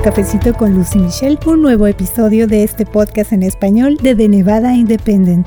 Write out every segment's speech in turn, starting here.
Cafecito con Lucy Michelle, un nuevo episodio de este podcast en español de The Nevada Independent.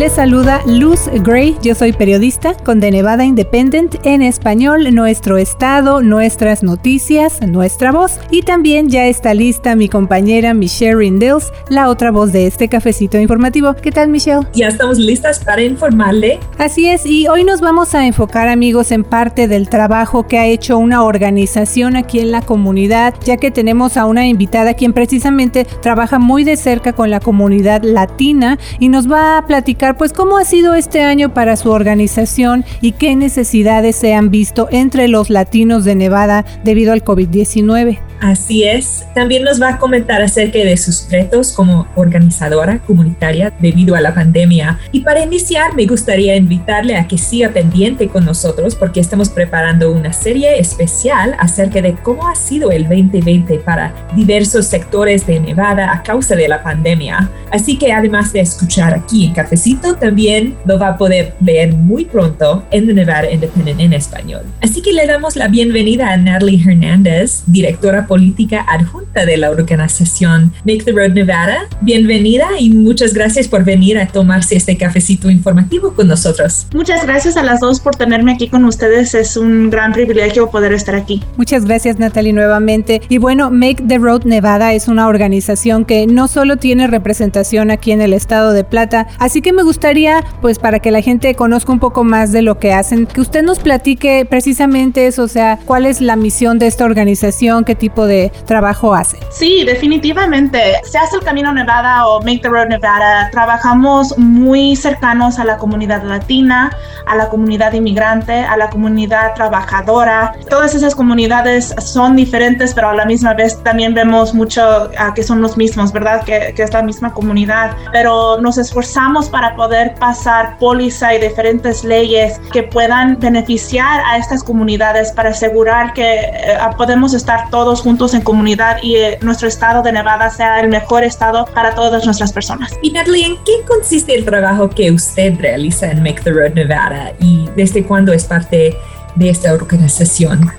Les saluda Luz Gray, yo soy periodista con The Nevada Independent en español, nuestro estado, nuestras noticias, nuestra voz y también ya está lista mi compañera Michelle Rindels, la otra voz de este cafecito informativo. ¿Qué tal Michelle? Ya estamos listas para informarle. Así es, y hoy nos vamos a enfocar amigos en parte del trabajo que ha hecho una organización aquí en la comunidad, ya que tenemos a una invitada quien precisamente trabaja muy de cerca con la comunidad latina y nos va a platicar pues cómo ha sido este año para su organización y qué necesidades se han visto entre los latinos de Nevada debido al COVID-19. Así es. También nos va a comentar acerca de sus retos como organizadora comunitaria debido a la pandemia. Y para iniciar, me gustaría invitarle a que siga pendiente con nosotros porque estamos preparando una serie especial acerca de cómo ha sido el 2020 para diversos sectores de Nevada a causa de la pandemia. Así que además de escuchar aquí en Cafecito, también lo va a poder leer muy pronto en The Nevada Independent en español. Así que le damos la bienvenida a Natalie Hernández, directora política adjunta de la organización Make the Road Nevada. Bienvenida y muchas gracias por venir a tomarse este cafecito informativo con nosotros. Muchas gracias a las dos por tenerme aquí con ustedes. Es un gran privilegio poder estar aquí. Muchas gracias Natalie nuevamente. Y bueno, Make the Road Nevada es una organización que no solo tiene representación aquí en el estado de Plata, así que me gustaría, pues para que la gente conozca un poco más de lo que hacen, que usted nos platique precisamente eso, o sea, cuál es la misión de esta organización, qué tipo de trabajo hace. Sí, definitivamente. Se hace el Camino Nevada o Make the Road Nevada. Trabajamos muy cercanos a la comunidad latina, a la comunidad inmigrante, a la comunidad trabajadora. Todas esas comunidades son diferentes, pero a la misma vez también vemos mucho a que son los mismos, ¿verdad? Que, que es la misma comunidad. Pero nos esforzamos para poder pasar póliza y diferentes leyes que puedan beneficiar a estas comunidades para asegurar que eh, podemos estar todos juntos juntos en comunidad y eh, nuestro estado de Nevada sea el mejor estado para todas nuestras personas. Y Natalie, ¿en qué consiste el trabajo que usted realiza en Make the Road Nevada y desde cuándo es parte de esta organización?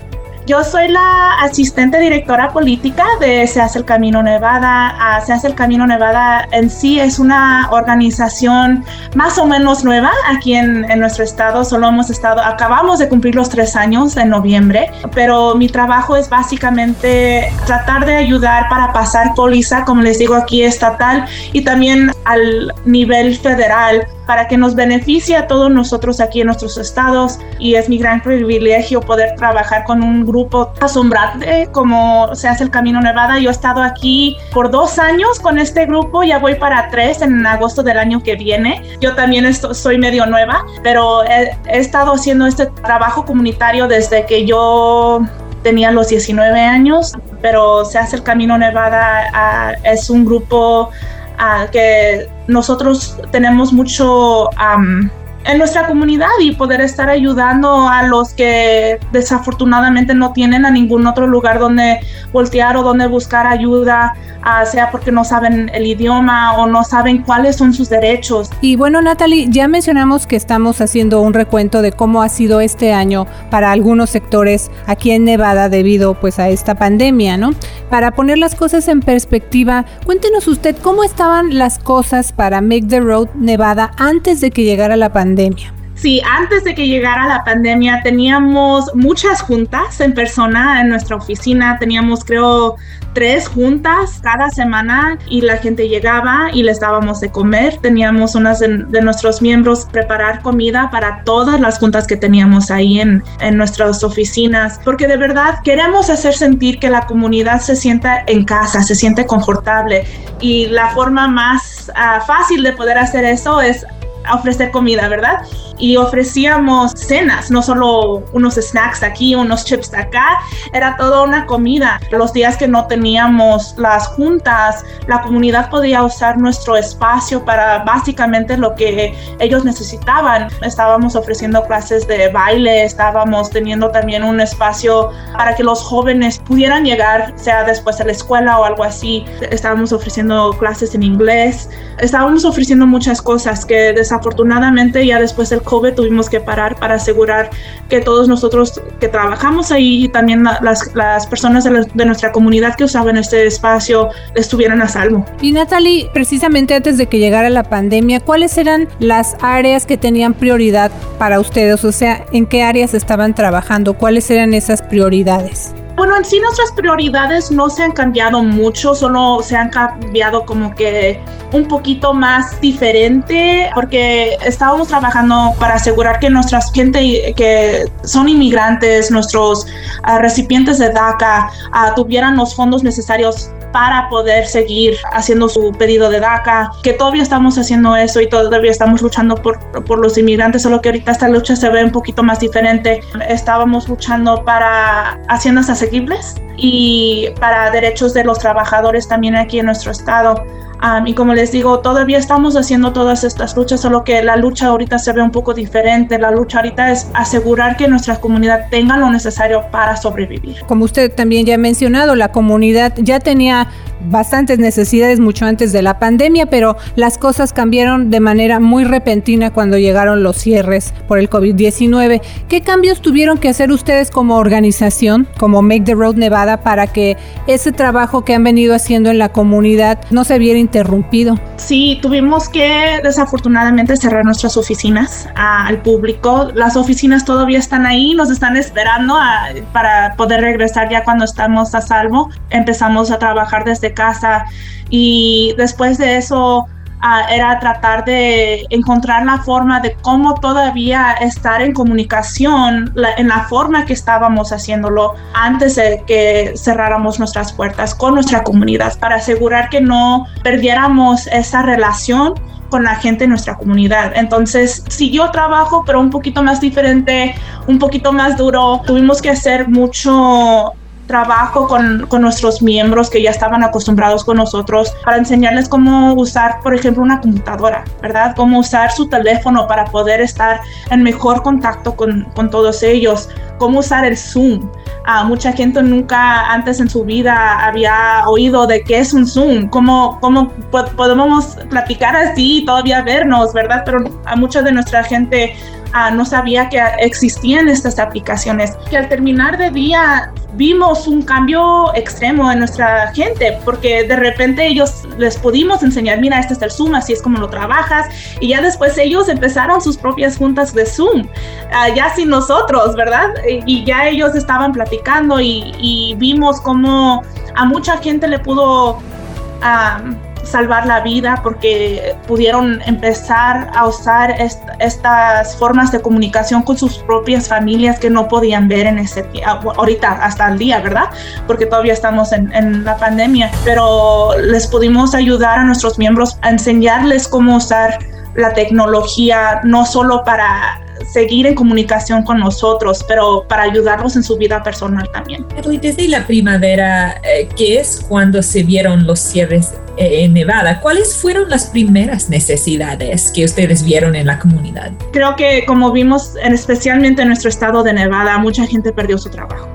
Yo soy la asistente directora política de Se hace el Camino Nevada. Ah, Se hace el Camino Nevada en sí es una organización más o menos nueva aquí en, en, nuestro estado. Solo hemos estado, acabamos de cumplir los tres años en noviembre, pero mi trabajo es básicamente tratar de ayudar para pasar póliza, como les digo aquí, estatal y también al nivel federal para que nos beneficie a todos nosotros aquí en nuestros estados y es mi gran privilegio poder trabajar con un grupo asombrante como se hace el Camino Nevada. Yo he estado aquí por dos años con este grupo, ya voy para tres en agosto del año que viene. Yo también estoy, soy medio nueva, pero he, he estado haciendo este trabajo comunitario desde que yo tenía los 19 años, pero se hace el Camino Nevada, uh, es un grupo que nosotros tenemos mucho en nuestra comunidad y poder estar ayudando a los que desafortunadamente no tienen a ningún otro lugar donde voltear o donde buscar ayuda, uh, sea porque no saben el idioma o no saben cuáles son sus derechos. Y bueno, Natalie, ya mencionamos que estamos haciendo un recuento de cómo ha sido este año para algunos sectores aquí en Nevada debido pues a esta pandemia, ¿no? Para poner las cosas en perspectiva, cuéntenos usted cómo estaban las cosas para Make the Road Nevada antes de que llegara la pandemia pandemia. Sí, antes de que llegara la pandemia teníamos muchas juntas en persona en nuestra oficina, teníamos creo tres juntas cada semana y la gente llegaba y les dábamos de comer, teníamos unas de, nuestros miembros preparar comida para todas las juntas que teníamos ahí en, en nuestras oficinas, porque de verdad queremos hacer sentir que la comunidad se sienta en casa, se siente confortable. Y la forma más uh, fácil de poder hacer eso es ofrecer comida, ¿verdad? Y ofrecíamos cenas, no solo unos snacks aquí, unos chips acá, era toda una comida. Los días que no teníamos las juntas, la comunidad podía usar nuestro espacio para básicamente lo que ellos necesitaban. Estábamos ofreciendo clases de baile, estábamos teniendo también un espacio para que los jóvenes pudieran llegar, sea después de la escuela o algo así. Estábamos ofreciendo clases en inglés, estábamos ofreciendo muchas cosas que desafortunadamente ya después del COVID tuvimos que parar para asegurar que todos nosotros que trabajamos ahí y también las, personas de, de, nuestra comunidad que usaban este espacio estuvieran a salvo. Y Natalie, precisamente antes de que llegara la pandemia, ¿cuáles eran las áreas que tenían prioridad para ustedes? O sea, ¿en qué áreas estaban trabajando? ¿Cuáles eran esas prioridades? Bueno, en sí nuestras prioridades no se han cambiado mucho, solo se han cambiado como que un poquito más diferente porque estábamos trabajando para asegurar que nuestra gente que son inmigrantes, nuestros uh, recipientes de DACA, uh, tuvieran los fondos necesarios para poder seguir haciendo su pedido de DACA, que todavía estamos haciendo eso y todavía estamos luchando por, por los inmigrantes, solo que ahorita esta lucha se ve un poquito más diferente. Estábamos luchando para haciendas asequibles y para derechos de los trabajadores también aquí en nuestro estado y como les digo, todavía estamos haciendo todas estas luchas, solo que la lucha ahorita se ve un poco diferente. La lucha ahorita es asegurar que nuestra comunidad tenga lo necesario para sobrevivir. Como usted también ya ha mencionado, la comunidad ya tenía bastantes necesidades mucho antes de la pandemia, pero las cosas cambiaron de manera muy repentina cuando llegaron los cierres por el COVID-19. ¿Qué cambios tuvieron que hacer ustedes como organización, como Make the Road Nevada, para que ese trabajo que han venido haciendo en la comunidad no se viera interrumpido. Sí, tuvimos que desafortunadamente cerrar nuestras oficinas al público. Las oficinas todavía están ahí, nos están esperando para poder regresar ya cuando estamos a salvo. Empezamos a trabajar desde casa y después de eso era tratar de encontrar la forma de cómo todavía estar en comunicación en la forma que estábamos haciéndolo antes de que cerráramos nuestras puertas con nuestra comunidad para asegurar que no perdiéramos esa relación con la gente en nuestra comunidad. Entonces siguió trabajo, pero un poquito más diferente, un poquito más duro. Tuvimos que hacer mucho trabajo con, con, nuestros miembros que ya estaban acostumbrados con nosotros para enseñarles cómo usar, por ejemplo, una computadora, ¿verdad? Cómo usar su teléfono para poder estar en mejor contacto con, con todos ellos, cómo usar el Zoom. Uh, mucha gente nunca antes en su vida había oído de qué es un Zoom, cómo, cómo podemos platicar así y todavía vernos, ¿verdad? Pero a mucha de nuestra gente uh, no sabía que existían estas aplicaciones. Que al terminar de día vimos un cambio extremo en nuestra gente, porque de repente ellos les pudimos enseñar, mira, este es el Zoom, así es como lo trabajas, y ya después ellos empezaron sus propias juntas de Zoom, uh, ya sin nosotros, ¿verdad? Y ya ellos estaban platicando y, vimos cómo a mucha gente le pudo... Um, salvar la vida porque pudieron empezar a usar estas formas de comunicación con sus propias familias que no podían ver en ese ahorita hasta el día, ¿verdad? Porque todavía estamos en, en la pandemia, pero les pudimos ayudar a nuestros miembros a enseñarles cómo usar la tecnología no solo para seguir en comunicación con nosotros, pero para ayudarlos en su vida personal también. Y desde la primavera, eh, que es cuando se vieron los cierres eh, en Nevada, ¿cuáles fueron las primeras necesidades que ustedes vieron en la comunidad? Creo que como vimos, especialmente en nuestro estado de Nevada, mucha gente perdió su trabajo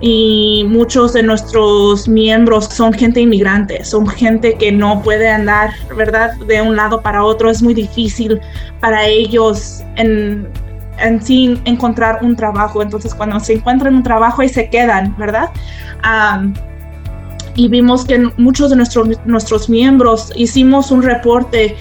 y muchos de nuestros miembros son gente inmigrante, son gente que no puede andar, ¿verdad?, de un lado para otro. Es muy difícil para ellos en, en sí encontrar un trabajo. Entonces, cuando se encuentran un trabajo y se quedan, ¿verdad? y vimos que muchos de nuestros, nuestros miembros hicimos un reporte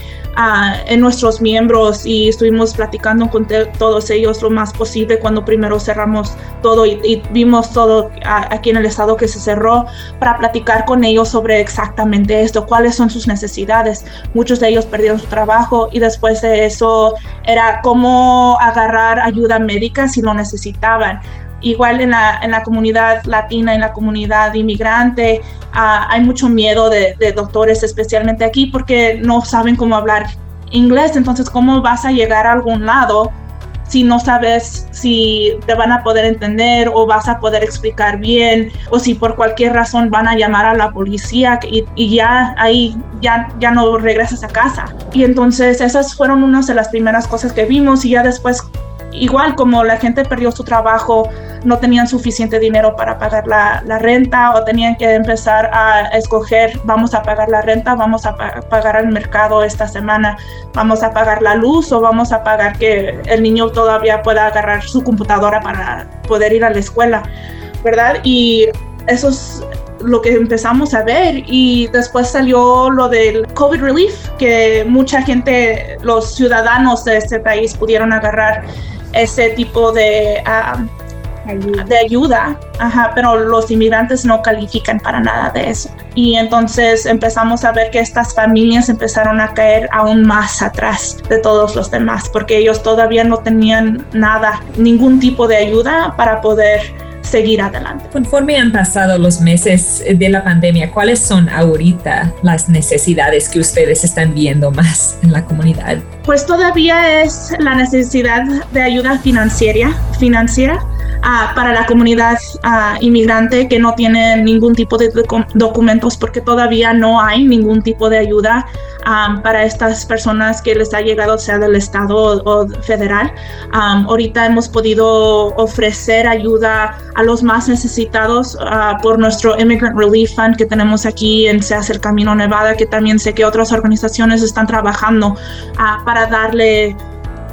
en nuestros miembros y estuvimos platicando con todos ellos lo más posible cuando primero cerramos todo y, vimos todo aquí en el estado que se cerró para platicar con ellos sobre exactamente esto, cuáles son sus necesidades. Muchos de ellos perdieron su trabajo y después de eso era cómo agarrar ayuda médica si lo necesitaban igual en la, en la comunidad latina, en la comunidad inmigrante, ah, hay mucho miedo de, de, doctores, especialmente aquí, porque no saben cómo hablar inglés. Entonces, ¿cómo vas a llegar a algún lado si no sabes si te van a poder entender o vas a poder explicar bien o si por cualquier razón van a llamar a la policía y, y ya ahí ya, ya no regresas a casa? Y entonces esas fueron unas de las primeras cosas que vimos y ya después igual como la gente perdió su trabajo, no tenían suficiente dinero para pagar la, la, renta o tenían que empezar a escoger, vamos a pagar la renta, vamos a pagar el mercado esta semana, vamos a pagar la luz o vamos a pagar que el niño todavía pueda agarrar su computadora para poder ir a la escuela, ¿verdad? Y eso es lo que empezamos a ver y después salió lo del COVID relief, que mucha gente, los ciudadanos de este país pudieron agarrar ese tipo de, ah, ayuda. de ayuda, Ajá, pero los inmigrantes no califican para nada de eso. Y entonces empezamos a ver que estas familias empezaron a caer aún más atrás de todos los demás, porque ellos todavía no tenían nada, ningún tipo de ayuda para poder seguir adelante. Conforme han pasado los meses de la pandemia, ¿cuáles son ahorita las necesidades que ustedes están viendo más en la comunidad? Pues todavía es la necesidad de ayuda financiera, financiera uh, para la comunidad uh, inmigrante que no tiene ningún tipo de doc documentos porque todavía no hay ningún tipo de ayuda um, para estas personas que les ha llegado sea del estado o, o federal. Um, ahorita hemos podido ofrecer ayuda a los más necesitados uh, por nuestro Immigrant Relief Fund que tenemos aquí en Se hace el Camino Nevada, que también sé que otras organizaciones están trabajando para darle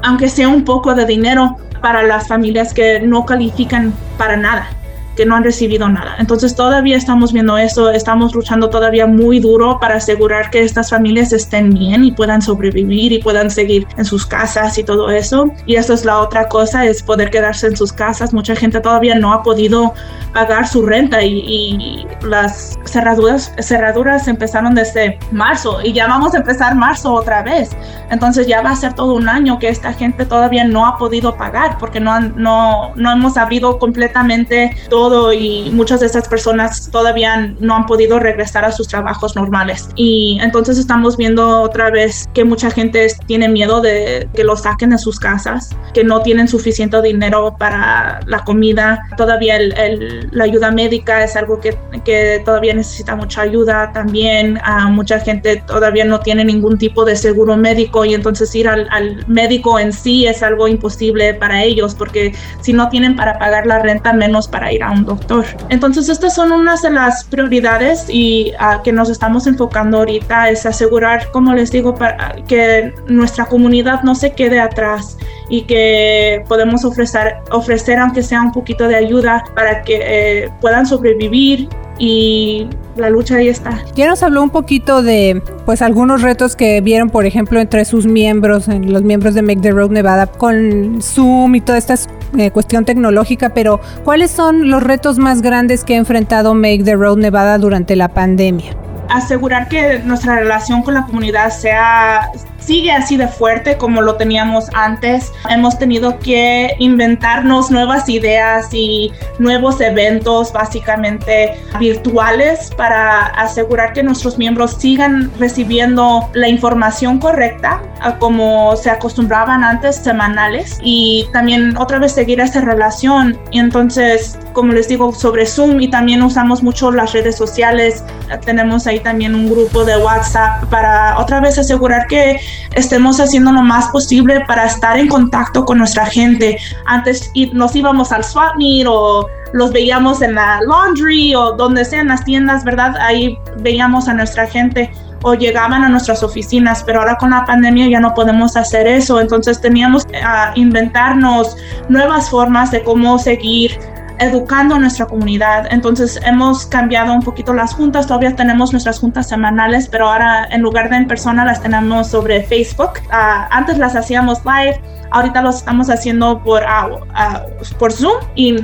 aunque sea un poco de dinero para las familias que no califican para nada que no han recibido nada. Entonces todavía estamos viendo eso, estamos luchando todavía muy duro para asegurar que estas familias estén bien y puedan sobrevivir y puedan seguir en sus casas y todo eso. Y eso es la otra cosa, es poder quedarse en sus casas. Mucha gente todavía no ha podido pagar su renta y, y las cerraduras, cerraduras empezaron desde marzo y ya vamos a empezar marzo otra vez. Entonces ya va a ser todo un año que esta gente todavía no ha podido pagar porque no, no, no hemos abrido completamente todo y muchas de estas personas todavía no han podido regresar a sus trabajos normales. Y entonces estamos viendo otra vez que mucha gente tiene miedo de que los saquen de sus casas, que no tienen suficiente dinero para la comida. Todavía el, la ayuda médica es algo que, que todavía necesita mucha ayuda también. Uh, mucha gente todavía no tiene ningún tipo de seguro médico y entonces ir al, al médico en sí es algo imposible para ellos porque si no tienen para pagar la renta, menos para ir a un doctor. Entonces estas son unas de las prioridades y a ah, que nos estamos enfocando ahorita es asegurar, como les digo, para que nuestra comunidad no se quede atrás y que podemos ofrecer, ofrecer aunque sea un poquito de ayuda para que eh, puedan sobrevivir y la lucha ahí está. Ya nos habló un poquito de pues algunos retos que vieron, por ejemplo, entre sus miembros, los miembros de Make the Road Nevada, con Zoom y toda esta eh, cuestión tecnológica, pero ¿cuáles son los retos más grandes que ha enfrentado Make the Road Nevada durante la pandemia? Asegurar que nuestra relación con la comunidad sea sigue así de fuerte como lo teníamos antes. Hemos tenido que inventarnos nuevas ideas y nuevos eventos básicamente virtuales para asegurar que nuestros miembros sigan recibiendo la información correcta como se acostumbraban antes semanales y también otra vez seguir esa relación y entonces como les digo sobre Zoom y también usamos mucho las redes sociales tenemos ahí también un grupo de WhatsApp para otra vez asegurar que estemos haciendo lo más posible para estar en contacto con nuestra gente. Antes nos íbamos al swap meet o los veíamos en la laundry o donde sea en las tiendas, ¿verdad? Ahí veíamos a nuestra gente o llegaban a nuestras oficinas, pero ahora con la pandemia ya no podemos hacer eso, entonces teníamos que inventarnos nuevas formas de cómo seguir educando a nuestra comunidad. Entonces hemos cambiado un poquito las juntas, todavía tenemos nuestras juntas semanales, pero ahora en lugar de en persona las tenemos sobre Facebook. Uh, antes las hacíamos live, ahorita los estamos haciendo por, uh, por Zoom y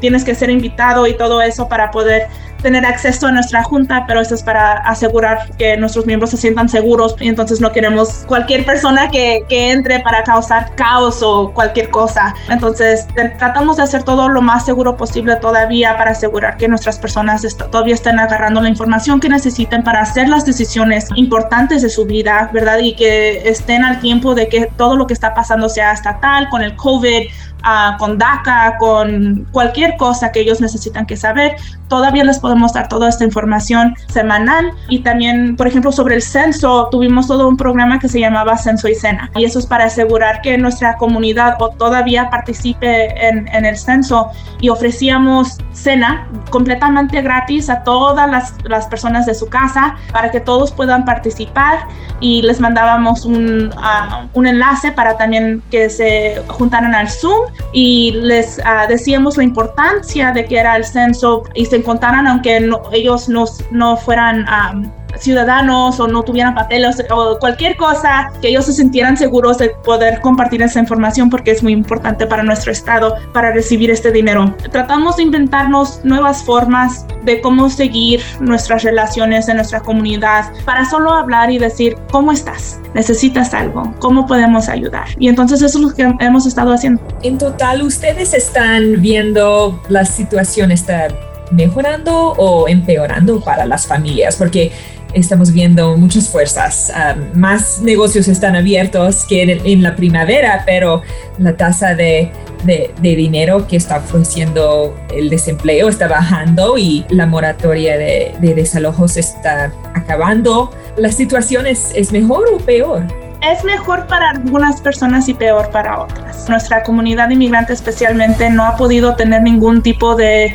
tienes que ser invitado y todo eso para poder tener acceso a nuestra junta, pero eso es para asegurar que nuestros miembros se sientan seguros y entonces no queremos cualquier persona que, que entre para causar caos o cualquier cosa. Entonces tratamos de hacer todo lo más seguro posible todavía para asegurar que nuestras personas todavía estén agarrando la información que necesiten para hacer las decisiones importantes de su vida, ¿verdad? Y que estén al tiempo de que todo lo que está pasando sea estatal con el COVID ah, con DACA, con cualquier cosa que ellos necesitan que saber. Todavía les podemos dar toda esta información semanal. Y también, por ejemplo, sobre el censo, tuvimos todo un programa que se llamaba Censo y Cena. Y eso es para asegurar que nuestra comunidad o todavía participe en, en el censo. Y ofrecíamos cena completamente gratis a todas las, las, personas de su casa para que todos puedan participar. Y les mandábamos un, uh, un enlace para también que se juntaran al Zoom. Y les uh, decíamos la importancia de que era el censo y se encontraran aunque no, ellos no, no fueran um, ciudadanos o no tuvieran papeles o cualquier cosa, que ellos se sintieran seguros de poder compartir esa información porque es muy importante para nuestro estado para recibir este dinero. Tratamos de inventarnos nuevas formas de cómo seguir nuestras relaciones en nuestra comunidad para solo hablar y decir, ¿cómo estás? ¿Necesitas algo? ¿Cómo podemos ayudar? Y entonces eso es lo que hemos estado haciendo. En total, ¿ustedes están viendo la situación está mejorando o empeorando para las familias? Porque estamos viendo muchas fuerzas. Um, más negocios están abiertos que en, la primavera, pero la tasa de, de, de, dinero que está ofreciendo el desempleo está bajando y la moratoria de, de desalojos está acabando. ¿La situación es, es mejor o peor? es mejor para algunas personas y peor para otras. Nuestra comunidad inmigrante especialmente no ha podido tener ningún tipo de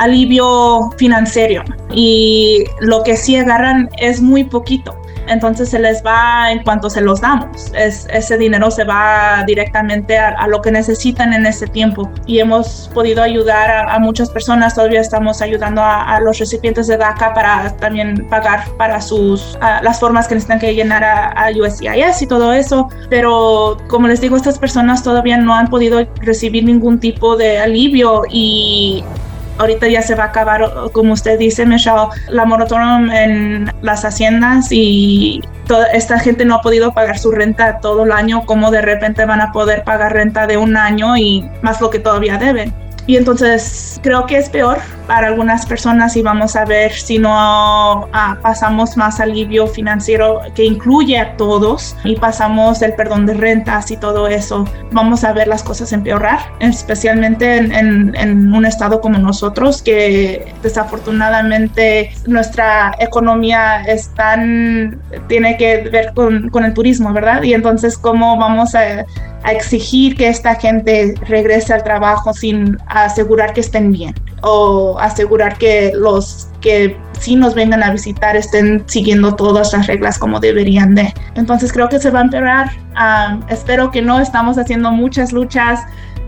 alivio financiero y lo que sí agarran es muy poquito. Entonces se les va en cuanto se los damos. Es, ese dinero se va directamente a, a, lo que necesitan en ese tiempo. Y hemos podido ayudar a, a muchas personas. Todavía estamos ayudando a, a, los recipientes de DACA para también pagar para sus las formas que necesitan que llenar a, USCIS y todo eso. Pero como les digo, estas personas todavía no han podido recibir ningún tipo de alivio y ahorita ya se va a acabar, como usted dice, Michelle, la moratoria en las haciendas y toda esta gente no ha podido pagar su renta todo el año, como de repente van a poder pagar renta de un año y más lo que todavía deben. Y entonces creo que es peor para algunas personas y vamos a ver si no ah, pasamos más alivio financiero que incluye a todos y pasamos el perdón de rentas y todo eso. Vamos a ver las cosas empeorar, especialmente en, un estado como nosotros que desafortunadamente nuestra economía es tiene que ver con, el turismo, ¿verdad? Y entonces cómo vamos a exigir que esta gente regrese al trabajo sin asegurar que estén bien o asegurar que los que sí nos vengan a visitar estén siguiendo todas las reglas como deberían de. Entonces creo que se va a empeorar. Espero que no. Estamos haciendo muchas luchas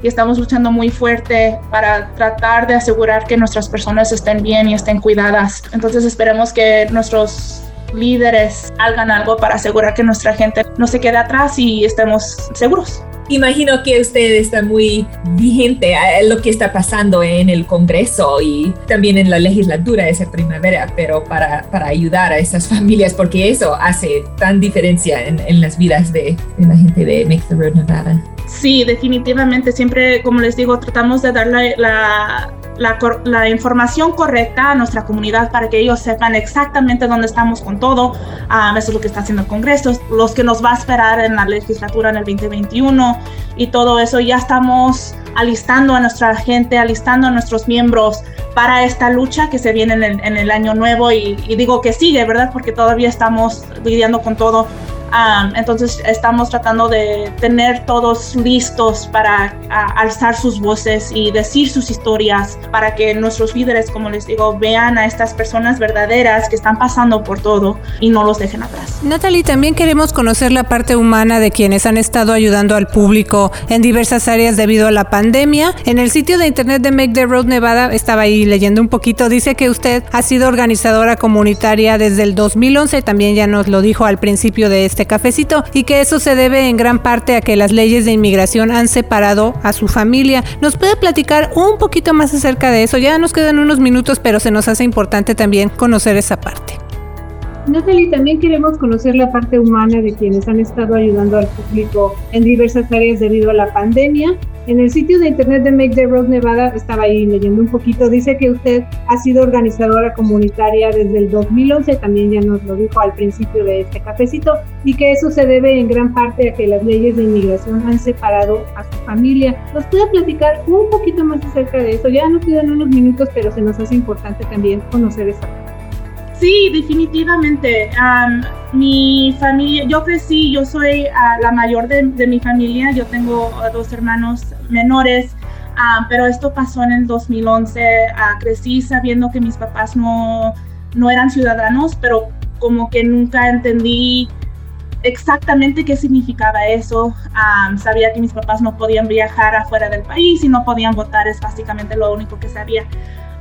y estamos luchando muy fuerte para tratar de asegurar que nuestras personas estén bien y estén cuidadas. Entonces esperemos que nuestros líderes hagan algo para asegurar que nuestra gente no se quede atrás y estemos seguros. Imagino que usted está muy vigente a lo que está pasando en el Congreso y también en la legislatura esa primavera, pero para, para ayudar a esas familias, porque eso hace tan diferencia en, en las vidas de, de la gente de Make the Road Nevada. Sí, definitivamente. Siempre, como les digo, tratamos de dar la, la, la, información correcta a nuestra comunidad para que ellos sepan exactamente dónde estamos con todo. Um, eso es lo que está haciendo el Congreso, los que nos va a esperar en la legislatura en el 2021 y todo eso. Ya estamos alistando a nuestra gente, alistando a nuestros miembros para esta lucha que se viene en el, en el año nuevo y, y digo que sigue, ¿verdad? Porque todavía estamos lidiando con todo Um, entonces estamos tratando de tener todos listos para uh, alzar sus voces y decir sus historias para que nuestros líderes, como les digo, vean a estas personas verdaderas que están pasando por todo y no los dejen atrás. Natalie, también queremos conocer la parte humana de quienes han estado ayudando al público en diversas áreas debido a la pandemia. En el sitio de internet de Make the Road Nevada, estaba ahí leyendo un poquito, dice que usted ha sido organizadora comunitaria desde el 2011, también ya nos lo dijo al principio de este cafecito y que eso se debe en gran parte a que las leyes de inmigración han separado a su familia. ¿Nos puede platicar un poquito más acerca de eso? Ya nos quedan unos minutos, pero se nos hace importante también conocer esa parte. Natalie, también queremos conocer la parte humana de quienes han estado ayudando al público en diversas áreas debido a la pandemia. En el sitio de internet de Make the Road Nevada, estaba ahí leyendo un poquito, dice que usted ha sido organizadora comunitaria desde el 2011, también ya nos lo dijo al principio de este cafecito, y que eso se debe en gran parte a que las leyes de inmigración han separado a su familia. ¿Nos puede platicar un poquito más acerca de eso? Ya nos quedan unos minutos, pero se nos hace importante también conocer esa Sí, definitivamente. mi familia, yo crecí, yo soy la mayor de, mi familia, yo tengo dos hermanos menores, pero esto pasó en el 2011. crecí sabiendo que mis papás no, no eran ciudadanos, pero como que nunca entendí exactamente qué significaba eso. sabía que mis papás no podían viajar afuera del país y no podían votar, es básicamente lo único que sabía.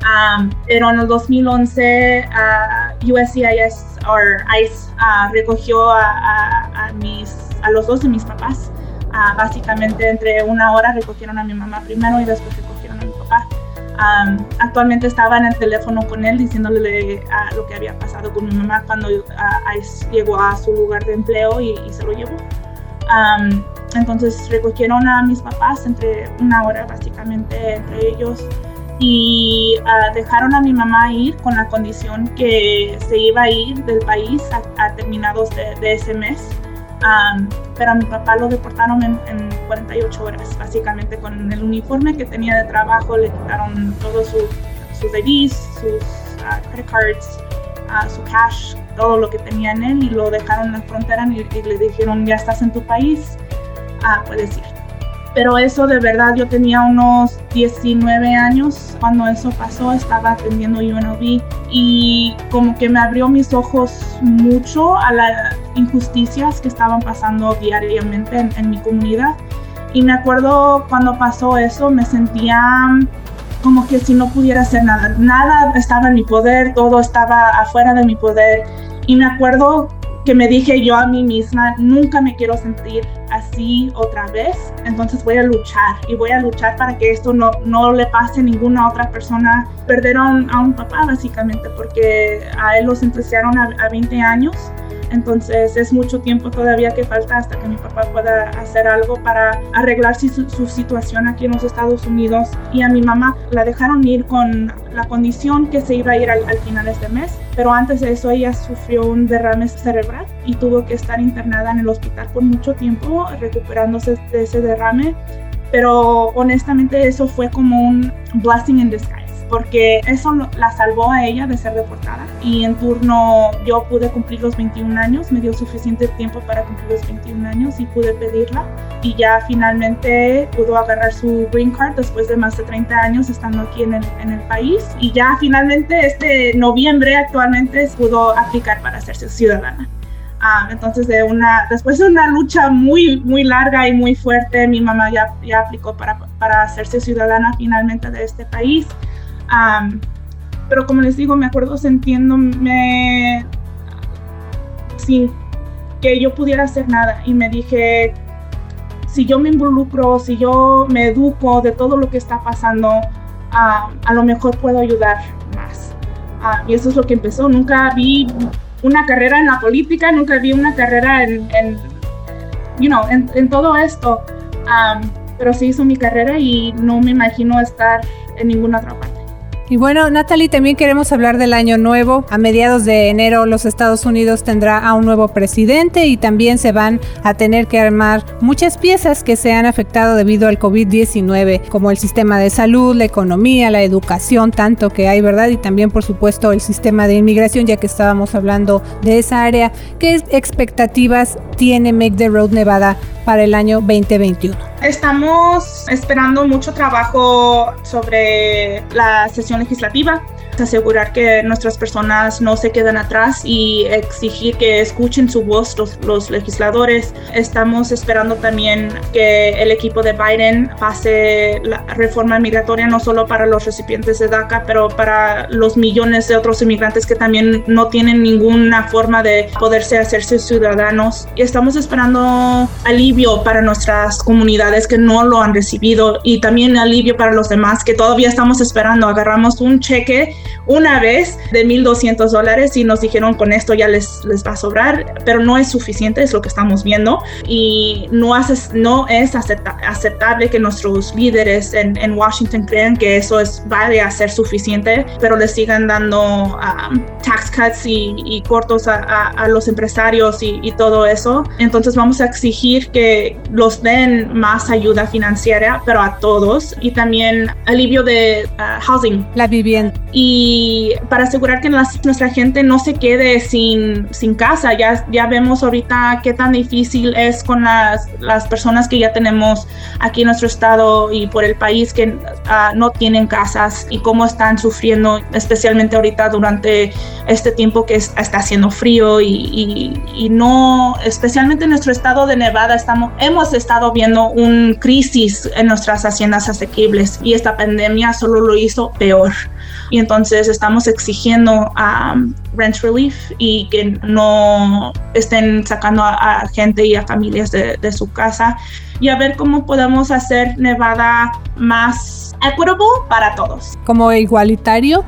Um, pero en el 2011 uh, USCIS o ICE uh, recogió a, mis, los dos de mis papás. Uh, básicamente entre una hora recogieron a mi mamá primero y después recogieron a mi papá. Um, actualmente estaba en el teléfono con él diciéndole lo que había pasado con mi mamá cuando ICE llegó a su lugar de empleo y, y se lo llevó. Um, entonces recogieron a mis papás entre una hora básicamente entre ellos y ah, dejaron a mi mamá ir con la condición que se iba a ir del país a, terminados de, ese mes. pero a mi papá lo deportaron en, 48 horas, básicamente con el uniforme que tenía de trabajo, le quitaron todos su, sus IDs, sus uh, credit cards, uh, su cash, todo lo que tenía en él y lo dejaron en la frontera y, y le dijeron, ya estás en tu país, puedes ir pero eso de verdad yo tenía unos 19 años cuando eso pasó, estaba atendiendo UNLV y como que me abrió mis ojos mucho a las injusticias que estaban pasando diariamente en, mi comunidad. Y me acuerdo cuando pasó eso, me sentía como que si no pudiera hacer nada, nada estaba en mi poder, todo estaba afuera de mi poder. Y me acuerdo que me dije yo a mí misma, nunca me quiero sentir otra vez, entonces voy a luchar y voy a luchar para que esto no, no le pase a ninguna otra persona. Perdieron a un papá básicamente porque a él lo sentenciaron a, a 20 años entonces es mucho tiempo todavía que falta hasta que mi papá pueda hacer algo para arreglar su, situación aquí en los Estados Unidos. Y a mi mamá la dejaron ir con la condición que se iba a ir al, al final de este mes. Pero antes de eso ella sufrió un derrame cerebral y tuvo que estar internada en el hospital por mucho tiempo recuperándose de ese derrame. Pero honestamente eso fue como un blessing in disguise porque eso la salvó a ella de ser deportada. Y en turno yo pude cumplir los 21 años, me dio suficiente tiempo para cumplir los 21 años y pude pedirla. Y ya finalmente pudo agarrar su green card después de más de 30 años estando aquí en el, en el país. Y ya finalmente este noviembre actualmente pudo aplicar para hacerse ciudadana. Ah, entonces, de una, después de una lucha muy, muy larga y muy fuerte, mi mamá ya, ya aplicó para, para hacerse ciudadana finalmente de este país pero como les digo, me acuerdo sintiéndome sin que yo pudiera hacer nada y me dije, si yo me involucro, si yo me educo de todo lo que está pasando, a lo mejor puedo ayudar más. y eso es lo que empezó. Nunca vi una carrera en la política, nunca vi una carrera en, en you know, en, todo esto. pero sí hizo mi carrera y no me imagino estar en ninguna otra parte. Y bueno, Natalie, también queremos hablar del año nuevo. A mediados de enero los Estados Unidos tendrá a un nuevo presidente y también se van a tener que armar muchas piezas que se han afectado debido al COVID-19, como el sistema de salud, la economía, la educación, tanto que hay, ¿verdad? Y también, por supuesto, el sistema de inmigración, ya que estábamos hablando de esa área. ¿Qué expectativas tiene Make the Road Nevada para el año 2021? Estamos esperando mucho trabajo sobre la sesión legislativa asegurar que nuestras personas no se queden atrás y exigir que escuchen su voz los, legisladores. Estamos esperando también que el equipo de Biden pase la reforma migratoria no solo para los recipientes de DACA, pero para los millones de otros inmigrantes que también no tienen ninguna forma de poderse hacerse ciudadanos. Y estamos esperando alivio para nuestras comunidades que no lo han recibido y también alivio para los demás que todavía estamos esperando. Agarramos un cheque una vez de 1.200 dólares y nos dijeron con esto ya les, les va a sobrar, pero no es suficiente, es lo que estamos viendo y no, hace, no es aceptable que nuestros líderes en, en, Washington crean que eso es, vale a ser suficiente, pero les sigan dando um, tax cuts y, y cortos a, a, los empresarios y, y todo eso. Entonces vamos a exigir que los den más ayuda financiera, pero a todos y también alivio de uh, housing. La vivienda. Y para asegurar que nuestra gente no se quede sin, sin casa. Ya, ya vemos ahorita qué tan difícil es con las, las personas que ya tenemos aquí en nuestro estado y por el país que uh, no tienen casas y cómo están sufriendo, especialmente ahorita durante este tiempo que está haciendo frío y, y, y no, especialmente en nuestro estado de Nevada, estamos, hemos estado viendo un crisis en nuestras haciendas asequibles y esta pandemia solo lo hizo peor. Y entonces estamos exigiendo a um, rent relief y que no estén sacando a, gente y a familias de, de, su casa y a ver cómo podemos hacer Nevada más equitable para todos. Como igualitario.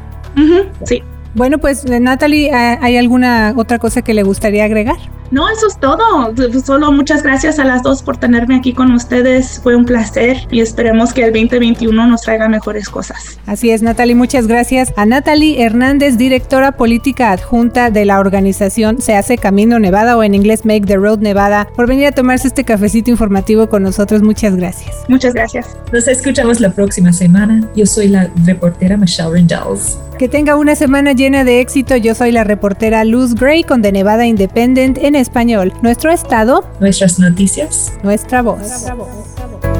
sí. Bueno, pues Natalie, ¿hay alguna otra cosa que le gustaría agregar? No, eso es todo. Solo muchas gracias a las dos por tenerme aquí con ustedes. Fue un placer y esperemos que el 2021 nos traiga mejores cosas. Así es, Natalie. Muchas gracias a Natalie Hernández, directora política adjunta de la organización Se hace Camino Nevada o en inglés Make the Road Nevada, por venir a tomarse este cafecito informativo con nosotros. Muchas gracias. Muchas gracias. Nos escuchamos la próxima semana. Yo soy la reportera Michelle Rendells. Que tenga una semana llena de éxito. Yo soy la reportera Luz Gray con The Nevada Independent en español. Nuestro estado. Nuestras noticias. Nuestra voz. Nuestra voz.